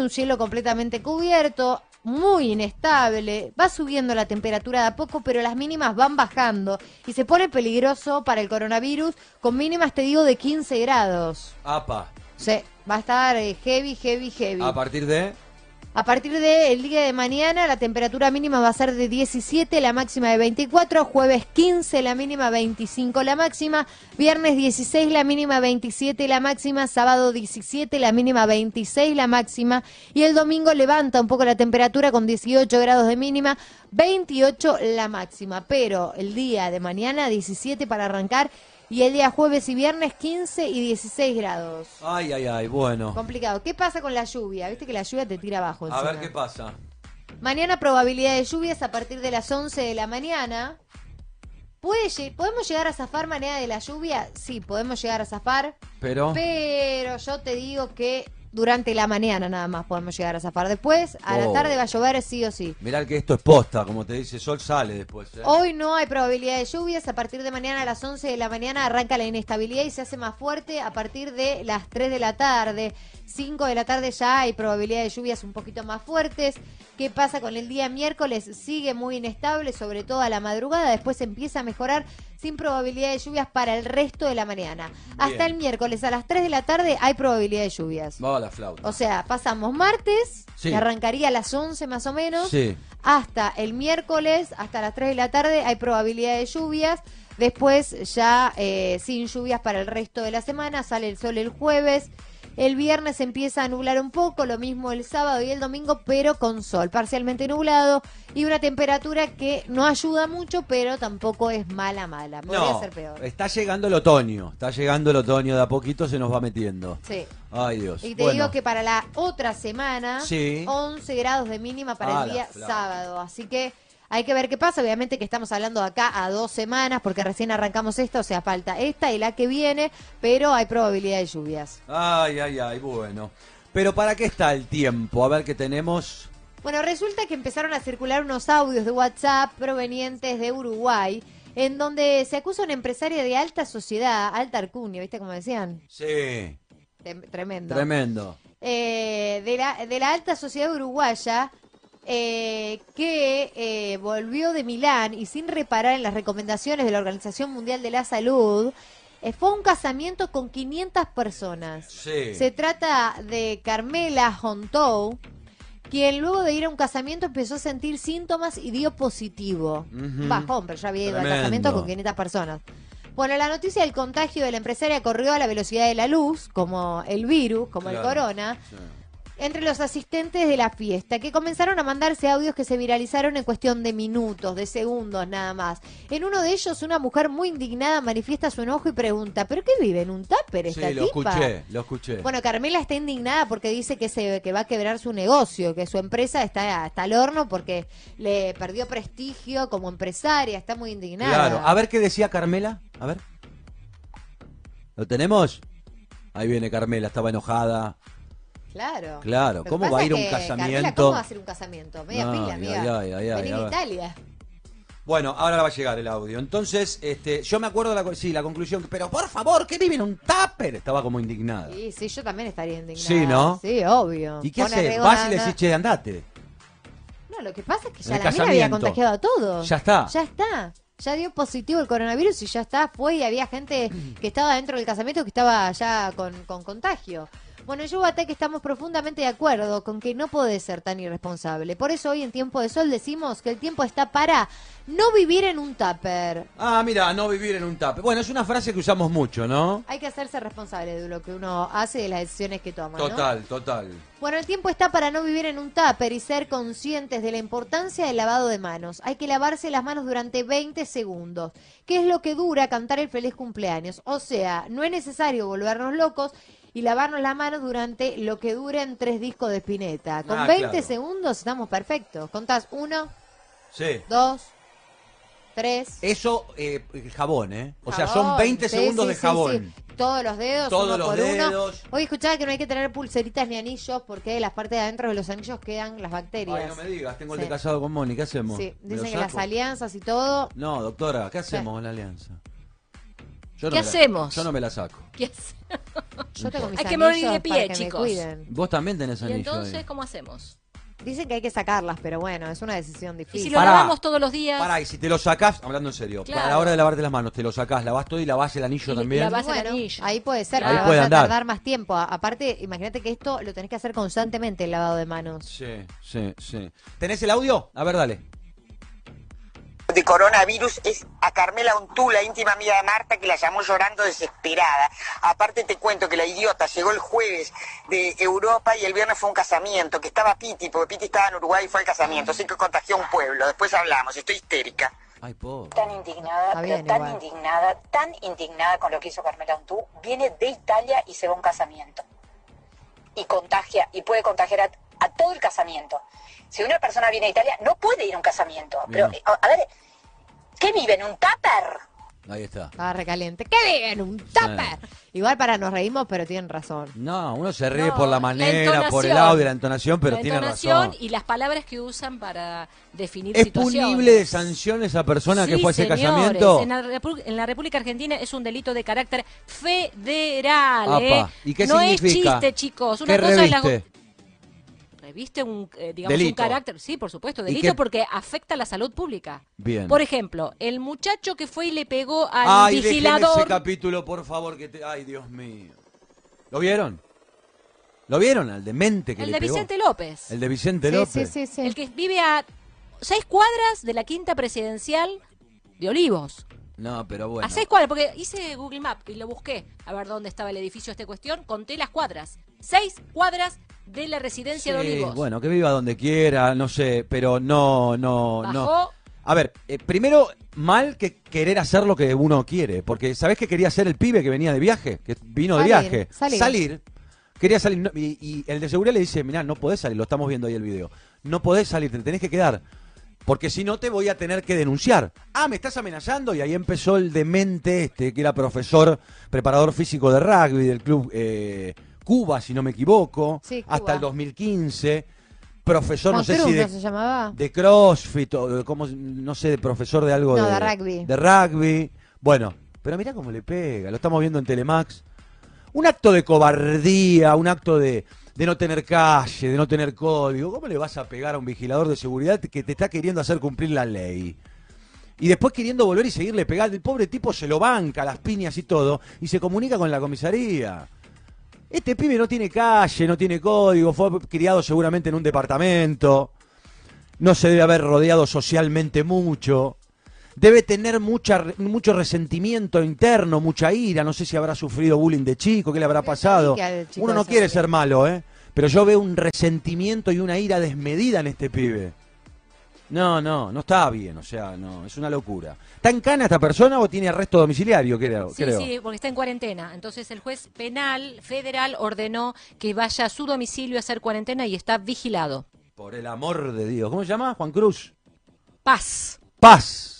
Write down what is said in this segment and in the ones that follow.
un cielo completamente cubierto, muy inestable, va subiendo la temperatura de a poco, pero las mínimas van bajando y se pone peligroso para el coronavirus con mínimas, te digo, de 15 grados. Apa. Sí, va a estar eh, heavy, heavy, heavy. A partir de. A partir del día de mañana la temperatura mínima va a ser de 17, la máxima de 24, jueves 15, la mínima 25, la máxima, viernes 16, la mínima 27, la máxima, sábado 17, la mínima 26, la máxima, y el domingo levanta un poco la temperatura con 18 grados de mínima, 28 la máxima, pero el día de mañana 17 para arrancar y el día jueves y viernes 15 y 16 grados. Ay, ay, ay, bueno. Complicado. ¿Qué pasa con la lluvia? Viste que la lluvia te tira abajo. A ver qué pasa. Mañana probabilidad de lluvias a partir de las 11 de la mañana. ¿Puede ¿Podemos llegar a zafar manera de la lluvia? Sí, podemos llegar a zafar. Pero. Pero yo te digo que durante la mañana nada más podemos llegar a zafar. Después, a la Oh. tarde va a llover sí o sí. Mirá que esto es posta, como te dice, sol sale después. ¿eh? Hoy no hay probabilidad de lluvias. A partir de mañana a las 11 de la mañana arranca la inestabilidad y se hace más fuerte a partir de las 3 de la tarde. 5 de la tarde ya hay probabilidad de lluvias un poquito más fuertes. ¿Qué pasa con el día miércoles? Sigue muy inestable, sobre todo a la madrugada. Después empieza a mejorar sin probabilidad de lluvias para el resto de la mañana. Hasta el miércoles a las 3 de la tarde hay probabilidad de lluvias. Va a la flauta. O sea, pasamos martes, Sí. que arrancaría a las 11 más o menos, Sí. hasta el miércoles, hasta las 3 de la tarde, hay probabilidad de lluvias. Después ya eh, sin lluvias para el resto de la semana, sale el sol el jueves. El viernes empieza a nublar un poco, lo mismo el sábado y el domingo, pero con sol, parcialmente nublado y una temperatura que no ayuda mucho, pero tampoco es mala, mala. Podría No, ser peor. está llegando el otoño. Está llegando el otoño, de a poquito se nos va metiendo. Sí. Ay, Dios. Y te Bueno, digo que para la otra semana, Sí. 11 grados de mínima para Ah, el la día sábado. Así que hay que ver qué pasa. Obviamente que estamos hablando acá a dos semanas, porque recién arrancamos esta, o sea, falta esta y la que viene, pero hay probabilidad de lluvias. Ay, ay, ay, bueno. Pero ¿para qué está el tiempo? A ver qué tenemos. Bueno, resulta que empezaron a circular unos audios de WhatsApp provenientes de Uruguay, en donde se acusa a una empresaria de alta sociedad, alta arcuña, ¿viste cómo decían? Sí, Tremendo. tremendo. eh, de, la, de la alta sociedad uruguaya eh, que eh, volvió de Milán y sin reparar en las recomendaciones de la Organización Mundial de la Salud, eh, fue un casamiento con 500 personas. Sí. Se trata de Carmela Hontou, quien luego de ir a un casamiento empezó a sentir síntomas y dio positivo. Ujú. Bajón, pero ya había ido al casamiento con 500 personas. Bueno, la noticia del contagio de la empresaria corrió a la velocidad de la luz, como el virus, como el corona, Sí. Entre los asistentes de la fiesta, que comenzaron a mandarse audios que se viralizaron en cuestión de minutos, de segundos nada más. En uno de ellos, una mujer muy indignada manifiesta su enojo y pregunta, ¿pero qué vive en un tupper esta Sí, lo tipa?". escuché, lo escuché. Bueno, Carmela está indignada porque dice que se que va a quebrar su negocio, que su empresa está, está al horno porque le perdió prestigio como empresaria, está muy indignada. Claro. A ver qué decía Carmela. A ver. ¿Lo tenemos? Ahí viene Carmela, estaba enojada. Claro. Claro, ¿cómo va a ir a un Carmela, casamiento? ¿Cómo va a ser un casamiento? Media Ay, pila, amiga. ay, ay, ay, Vení a en ver. Italia. Bueno, ahora va a llegar el audio. Entonces, este, yo me acuerdo la, sí, la conclusión. Pero por favor, ¿qué vive en un tupper? Estaba como indignada. Sí, sí, yo también estaría indignada. Sí, ¿no? Sí, obvio. ¿Y qué Pone riesgo Vas y le decís, che, andate. No, lo que pasa es que ya la mina había contagiado a todos. Ya está. Ya está. Ya dio positivo el coronavirus y ya está. Fue y había gente que estaba dentro del casamiento que estaba ya con, con contagio. Bueno, yo Bate que estamos profundamente de acuerdo con que no puede ser tan irresponsable. Por eso hoy en Tiempo de Sol decimos que el tiempo está para no vivir en un tupper. Ah, mira, no vivir en un tupper. Bueno, es una frase que usamos mucho, ¿no? Hay que hacerse responsable de lo que uno hace y de las decisiones que toma. ¿no? Total, total. Bueno, el tiempo está para no vivir en un tupper y ser conscientes de la importancia del lavado de manos. Hay que lavarse las manos durante 20 segundos, que es lo que dura cantar el feliz cumpleaños. O sea, no es necesario volvernos locos y lavarnos las manos durante lo que duren tres discos de Spinetta. Con Ah, 20 claro. segundos estamos perfectos. Contás uno, Sí. dos, tres. Eso, eh, jabón, ¿eh? O sea, son 20 Sí, segundos sí, de jabón. Todos los dedos, Todos uno los por uno. dedos. Hoy escuchaba que no hay que tener pulseritas ni anillos porque las partes de adentro de los anillos quedan las bacterias. Ay, no me digas, tengo el de casado con Moni, ¿qué hacemos? Sí, ¿Me lo dicen que las alianzas y todo. No, doctora, ¿qué hacemos con la alianza? Yo no ¿Qué la- hacemos? yo no me la saco. ¿Qué hace- Yo tengo mis Hay que morir de pie, chicos. Vos también tenés Y anillo entonces, ahí. ¿cómo hacemos? Dicen que hay que sacarlas, pero bueno, es una decisión Y difícil. si lo Pará. lavamos todos los días. Pará, y si te lo sacás, hablando en serio, Claro. para la hora de lavarte las manos, te lo sacás, lavás todo y lavás el anillo Y- y también. lavás- Bueno, anillo. ahí puede ser, Ahí pero puede vas andar. a tardar más tiempo. Aparte, imagínate que esto lo tenés que hacer constantemente, el lavado de manos. Sí, sí, sí. ¿Tenés el audio? A ver, dale. De coronavirus es a Carmela Ontú, la íntima amiga de Marta, que la llamó llorando desesperada. Aparte te cuento que la idiota llegó el jueves de Europa y el viernes fue un casamiento, que estaba Piti, porque Piti estaba en Uruguay y fue al casamiento, así que contagió a un pueblo. Después hablamos, estoy histérica. Ay, tan indignada, pero tan igual. indignada, tan indignada con lo que hizo Carmela Ontú, viene de Italia y se va a un casamiento. Y contagia, y puede contagiar a, a todo el casamiento. Si una persona viene de Italia, no puede ir a un casamiento. Pero, Bien. a, a ver, ¿qué vive en un tupper? Ahí está. Estaba recaliente. ¿Qué viven? Un tupper. Igual para nos reímos, pero tienen razón. No, uno se ríe No, por la la manera, por el audio, la entonación, pero la tiene entonación razón. y las palabras que usan para definir ¿Es situaciones. punible de sanción esa persona que fue a ese señores, casamiento? En la, en República Argentina es un delito de carácter federal. Apa, ¿eh? ¿y qué no significa? es chiste, chicos. Una ¿Qué cosa es la- reviste? un, eh, digamos, un carácter, sí, por supuesto, ¿Y delito qué- porque afecta a la salud pública. Bien. Por ejemplo, el muchacho que fue y le pegó al Ay, vigilador. ese capítulo, por favor, que te... Ay, Dios mío. ¿Lo vieron? ¿Lo vieron? Al demente que el le de pegó. Vicente López. El de Vicente Sí, López. sí, sí, sí. El que vive a seis cuadras de la quinta presidencial de Olivos. No, pero bueno. A seis cuadras, porque hice Google Maps y lo busqué a ver dónde estaba el edificio esta cuestión. Conté las cuadras. Seis cuadras de la residencia de Olivos. Bueno, que viva donde quiera, no sé, pero no, no, no. A ver, eh, primero, mal que querer hacer lo que uno quiere, porque ¿sabés qué quería hacer el pibe que venía de viaje? Que vino de Salir, viaje. salir. Quería salir. no, y, y el de seguridad le dice, mirá, no podés salir, lo estamos viendo ahí el video. No podés salir, te tenés que quedar. Porque si no te voy a tener que denunciar. Ah, me estás amenazando. Y ahí empezó el demente este, que era profesor, preparador físico de rugby del club eh, Cuba, si no me equivoco. Sí, hasta el 2015. Profesor, no sé si de, ¿no se llamaba? de CrossFit o de cómo, no sé, de profesor de algo No, de, de rugby. De rugby. Bueno, pero mirá cómo le pega. Lo estamos viendo en Telemax. Un acto de cobardía, un acto de, de no tener calle, de no tener código. ¿Cómo le vas a pegar a un vigilador de seguridad que te está queriendo hacer cumplir la ley? Y después queriendo volver y seguirle pegando. El pobre tipo se lo banca, las piñas y todo, y se comunica con la comisaría. Este pibe no tiene calle, no tiene código, fue criado seguramente en un departamento, no se debe haber rodeado socialmente mucho, debe tener mucha, mucho resentimiento interno, mucha ira, no sé si habrá sufrido bullying de chico, qué le habrá pasado. Uno no quiere ser malo, ¿eh? Pero yo veo un resentimiento y una ira desmedida en este pibe. No, no, no está bien, o sea, no, es una locura. ¿Está en cana esta persona o tiene arresto domiciliario, creo? Sí, creo? sí, porque está en cuarentena. Entonces el juez penal federal ordenó que vaya a su domicilio a hacer cuarentena y está vigilado. Por el amor de Dios. ¿Cómo se llama? Juan Cruz. Paz. Paz.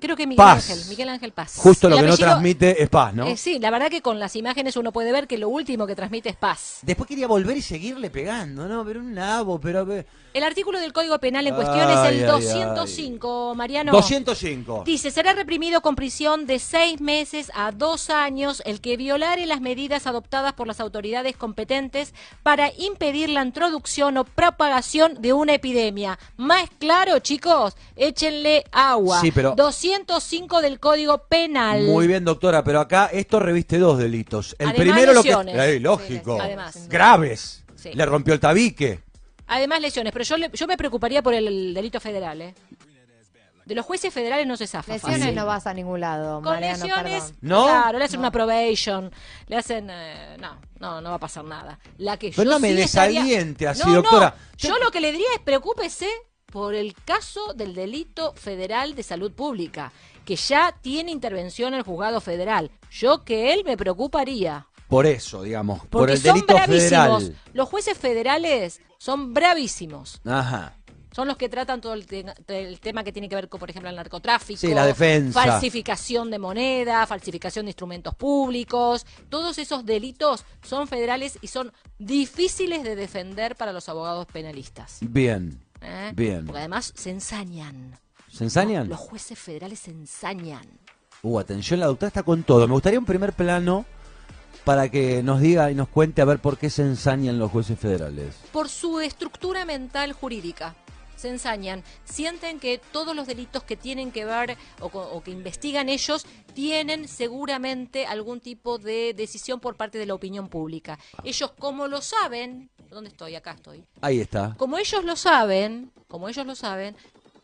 Creo que Miguel Paz. Ángel, Miguel Ángel Paz. Justo lo El que no transmite es paz, ¿no? Eh, sí, la verdad que con las imágenes uno puede ver que lo último que transmite es paz. Después quería volver y seguirle pegando, ¿no? Pero un nabo, pero... El artículo del Código Penal en cuestión es Ay, el ay, 205, Mariano. 205. Dice, será reprimido con prisión de seis meses a dos años el que violare las medidas adoptadas por las autoridades competentes para impedir la introducción o propagación de una epidemia. Más claro, chicos, échenle agua. Sí, pero- 205 del Código Penal. Muy bien, doctora, pero acá esto reviste dos delitos. El Además, primero lo que... lesiones. Eh, lógico. Sí, además. Graves. Sí. Le rompió el tabique. Además, lesiones, pero yo, le- yo me preocuparía por el delito federal, ¿eh? De los jueces federales no se zafa. Lesiones fácil. no vas a ningún lado, Con Mariano, lesiones, perdón. ¿No? claro, le hacen una probation, le hacen, eh, no, no, no va a pasar nada. La que Pero yo no me sí estaría- desaliente así, No, no, doctora. yo lo que le diría es preocúpese por el caso del delito federal de salud pública, que ya tiene intervención el juzgado federal. Yo que él me preocuparía. Por eso, digamos. por Porque el son delito bravísimos. federal. Los jueces federales son bravísimos. Ajá. Son los que tratan todo el, te- el tema que tiene que ver con, por ejemplo, el narcotráfico. Sí, la defensa. Falsificación de moneda, falsificación de instrumentos públicos. Todos esos delitos son federales y son difíciles de defender para los abogados penalistas. Bien. ¿Eh? Bien. Porque además se ensañan. ¿Se ensañan? Los jueces federales se ensañan. Uh, atención, la doctora está con todo. Me gustaría un primer plano para que nos diga y nos cuente a ver por qué se ensañan los jueces federales. Por su estructura mental jurídica. Se ensañan, sienten que todos los delitos que tienen que ver o, o que investigan ellos tienen seguramente algún tipo de decisión por parte de la opinión pública. Ellos, como lo saben, ¿dónde estoy? Acá estoy. Ahí está. como ellos lo saben, como ellos lo saben,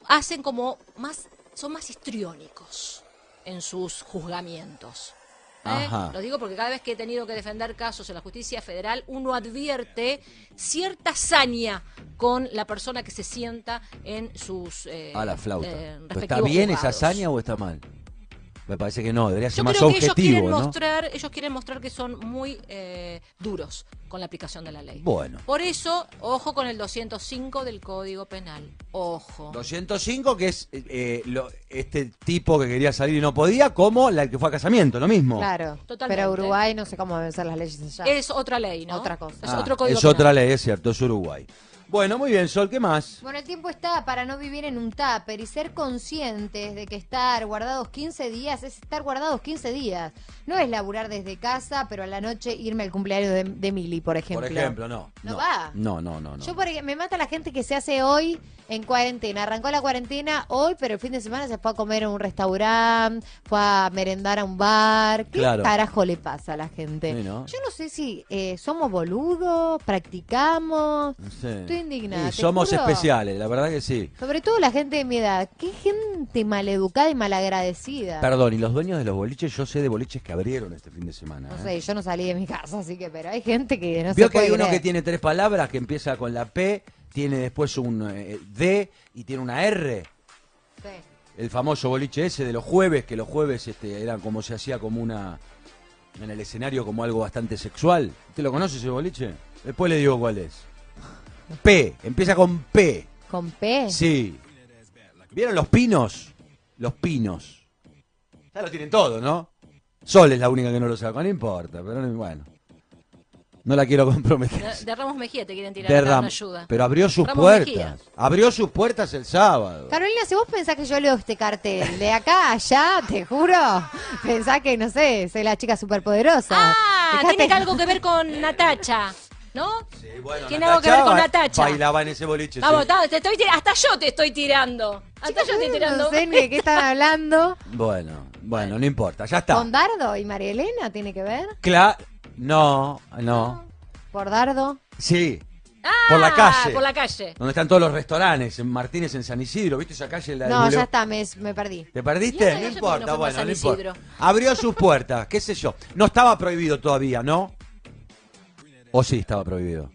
hacen como más, son más histriónicos en sus juzgamientos. ¿Eh? Lo digo porque cada vez que he tenido que defender casos en la justicia federal, uno advierte cierta saña con la persona que se sienta en sus eh, A la flauta. eh, ¿Pero ¿Está bien esa hazaña o está mal? Me parece que no, debería ser Yo más creo que ellos objetivo, quieren ¿no? mostrar, ellos quieren mostrar que son muy eh, duros con la aplicación de la ley. Bueno. Por eso, ojo con el 205 del Código Penal. Ojo. 205, que es eh, lo- este tipo que quería salir y no podía, como la que fue a casamiento, lo mismo. Claro. Totalmente. Pero Uruguay no sé cómo deben ser las leyes allá. Es otra ley, ¿no? Otra cosa. Es Ah, otro código es otra ley, es cierto, es Uruguay. Bueno, muy bien, Sol, ¿qué más? Bueno, el tiempo está para no vivir en un tupper y ser conscientes de que estar guardados 15 días es estar guardados 15 días. No es laburar desde casa, pero a la noche irme al cumpleaños de, de Mili, por ejemplo. Por ejemplo, no. No va. No, no, no. no. Yo por me mata la gente que se hace hoy en cuarentena. Arrancó la cuarentena hoy, pero el fin de semana se fue a comer a un restaurante, fue a merendar a un bar. ¿Qué Claro. carajo le pasa a la gente? Sí, ¿no? Yo no sé si eh, somos boludos, practicamos. Sí. Estoy indignada, Sí, te somos juro. especiales, la verdad que sí. Sobre todo la gente de mi edad. Qué gente maleducada y malagradecida. Perdón, y los dueños de los boliches, yo sé de boliches que abrieron este fin de semana. No ¿eh? sé, yo no salí de mi casa, así que, pero hay gente que no Vio se que hay uno creer. que tiene tres palabras, que empieza con la P, tiene después un eh, D y tiene una R. Sí. El famoso boliche ese de los jueves, que los jueves este, eran como se hacía como una. en el escenario como algo bastante sexual. ¿Usted lo conoce ese boliche? Después le digo cuál es. P, empieza con P. ¿Con P? Sí. ¿Vieron los pinos? Los pinos. Ya lo tienen todo, ¿no? Sol es la única que no lo sabe, no importa, pero no- bueno. No la quiero comprometer. De, de Ramos Mejía te quieren tirar De acá Ram- una ayuda. Pero abrió sus Ramos puertas. Mejía. Abrió sus puertas el sábado. Carolina, si vos pensás que yo leo este cartel de acá a allá, te juro, pensás que, no sé, soy la chica superpoderosa. Ah, Dejate- tiene algo que ver con Natacha, ¿no? Sí, bueno, Tiene algo que ver con Natacha. Bailaba en ese boliche. Vamos, sí. ta- te estoy tir- hasta yo te estoy tirando. Hasta Chicos, yo te estoy tirando. No sé ni de qué están hablando. Bueno, bueno, no importa, ya está. ¿Con Dardo y María Elena tiene que ver? Cla no, no. ¿Por Dardo? Sí, Ah, por la calle. Por la calle. donde están todos los restaurantes, en Martínez, en San Isidro. ¿Viste esa calle? La No, ya está, me, me perdí. ¿Te perdiste? No no importa, bueno, San no importa. Isidro. Abrió sus puertas, qué sé yo. No estaba prohibido todavía, ¿no? ¿O sí estaba prohibido?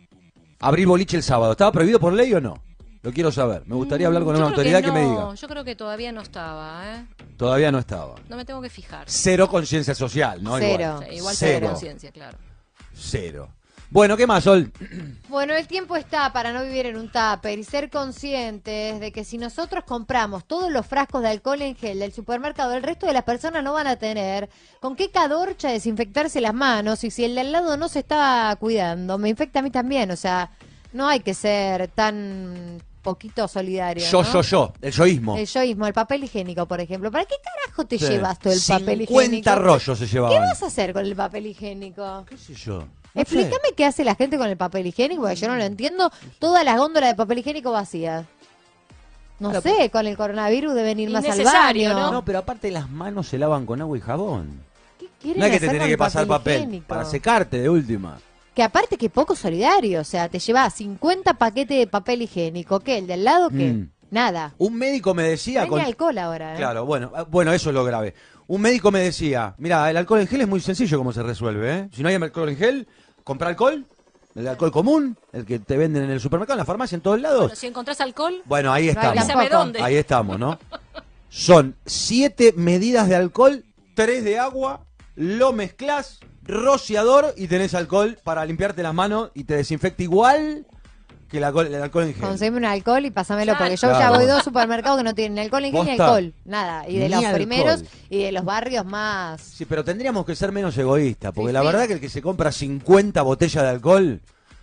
Abrir boliche el sábado, ¿estaba prohibido por ley o no? Lo quiero saber. Me gustaría hablar con Yo una autoridad que, me no, diga. Yo creo que todavía no estaba, ¿eh? Todavía no estaba. No me tengo que fijar. Cero conciencia social, ¿no? Cero. Igual, Sí, igual Cero. tengo conciencia, claro. Cero. Bueno, ¿qué más, Sol? Bueno, el tiempo está para no vivir en un tupper y ser conscientes de que si nosotros compramos todos los frascos de alcohol en gel del supermercado, el resto de las personas no van a tener con qué cadorcha desinfectarse las manos y si el de al lado no se está cuidando, me infecta a mí también, o sea, no hay que ser tan poquito solidario. Yo, ¿no? yo, yo. El yoísmo. El yoísmo, el papel higiénico, por ejemplo. ¿Para qué carajo te Sí. llevas todo el papel 50 higiénico? rollos se ¿Qué llevaban. vas a hacer con el papel higiénico? ¿Qué sé yo? No sé. Explícame qué hace la gente con el papel higiénico, porque yo no lo entiendo. Todas las góndolas de papel higiénico vacías. No Claro, sé, con el coronavirus deben ir más al baño. No, pero aparte las manos se lavan con agua y jabón. ¿Qué quieren No es que te con que pasar papel higiénico? para secarte de última. Que aparte que poco solidario, o sea, te llevas 50 paquetes de papel higiénico. ¿Qué? ¿El del lado qué? Mm. Nada. Un médico me decía... Con- alcohol ahora, ¿eh? Claro, bueno, ah, bueno, eso es lo grave. Un médico me decía, mira, el alcohol en gel es muy sencillo cómo se resuelve, ¿eh? Si no hay alcohol en gel, compra alcohol, el alcohol común, el que te venden en el supermercado, en la farmacia, en todos lados. Bueno, si encontrás alcohol, Bueno, ahí estamos. dónde. Ahí estamos, ¿no? Son siete medidas de alcohol, tres de agua, lo mezclas, rociador y tenés alcohol para limpiarte las manos y te desinfecta igual que el alcohol, el alcohol en gel. Conseguime un alcohol y pásamelo, porque yo ya voy a dos supermercados que no tienen ni alcohol en gel ni alcohol. Nada. Y de Ni los alcohol. primeros y de los barrios más... Sí, pero tendríamos que ser menos egoístas, porque Sí, la sí. verdad que el que se compra 50 botellas de alcohol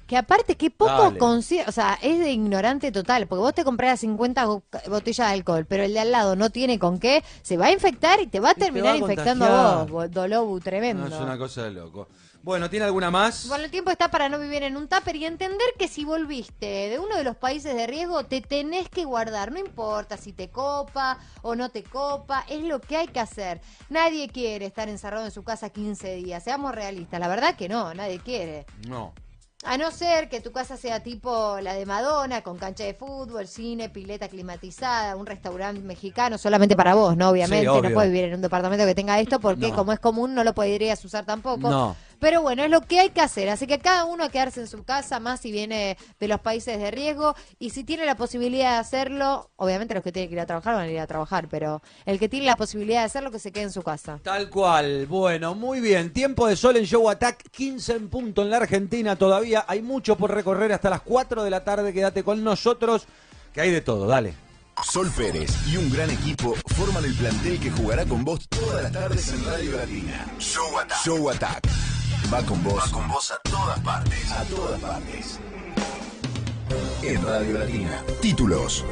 Que aparte, que poco Dale. o sea, es de ignorante total, porque vos te comprás 50 go- botellas de alcohol, pero el de al lado no tiene con qué, se va a infectar y te va a Y te terminar va a infectando a contagiar. vos, bo- Dolobu, tremendo. No, es una cosa de loco. Bueno, ¿tiene alguna más? Bueno, el tiempo está para no vivir en un tupper y entender que si volviste de uno de los países de riesgo, te tenés que guardar. No importa si te copa o no te copa, es lo que hay que hacer. Nadie quiere estar encerrado en su casa 15 días, seamos realistas. La verdad que no, nadie quiere. No. A no ser que tu casa sea tipo la de Madonna, con cancha de fútbol, cine, pileta climatizada, un restaurante mexicano, solamente para vos, ¿no? Obviamente, Sí, no puedes vivir en un departamento que tenga esto porque No. como es común no lo podrías usar tampoco. No. Pero bueno, es lo que hay que hacer. Así que cada uno a quedarse en su casa, más si viene de los países de riesgo. Y si tiene la posibilidad de hacerlo, obviamente los que tienen que ir a trabajar van a ir a trabajar, pero el que tiene la posibilidad de hacerlo, que se quede en su casa. Tal cual. Bueno, muy bien. Tiempo de sol en Show Attack, 15 en punto en la Argentina. Todavía hay mucho por recorrer hasta las 4 de la tarde. Quédate con nosotros, que hay de todo. Dale. Sol Pérez y un gran equipo forman el plantel que jugará con vos todas las tardes en Radio Latina. Show Attack. Show Attack. Va con vos. Va con vos a todas partes. A todas partes. En Radio Latina. Títulos.